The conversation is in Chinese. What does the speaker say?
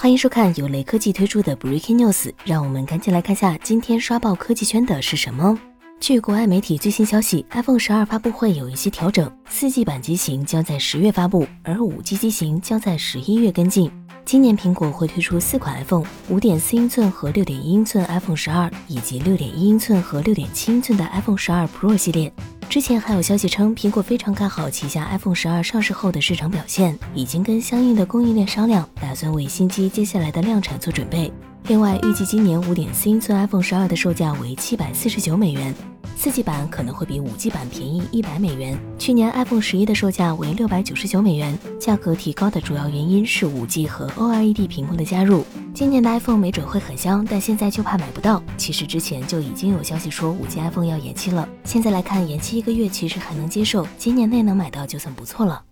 欢迎收看由雷科技推出的 Breaking News，让我们赶紧来看下今天刷爆科技圈的是什么。据国外媒体最新消息，iPhone 十二发布会有一些调整，四 G 版机型将在十月发布，而五 G 机型将在十一月跟进。今年苹果会推出四款 iPhone：五点四英寸和六点一英寸 iPhone 十二，以及六点一英寸和六点七英寸的 iPhone 十二 Pro 系列。之前还有消息称，苹果非常看好旗下 iPhone 十二上市后的市场表现，已经跟相应的供应链商量，打算为新机接下来的量产做准备。另外，预计今年五点四英寸 iPhone 十二的售价为七百四十九美元。四 G 版可能会比五 G 版便宜一百美元。去年 iPhone 十一的售价为六百九十九美元，价格提高的主要原因是五 G 和 OLED 屏幕的加入。今年的 iPhone 没准会很香，但现在就怕买不到。其实之前就已经有消息说五 G iPhone 要延期了，现在来看延期一个月其实还能接受，今年内能买到就算不错了。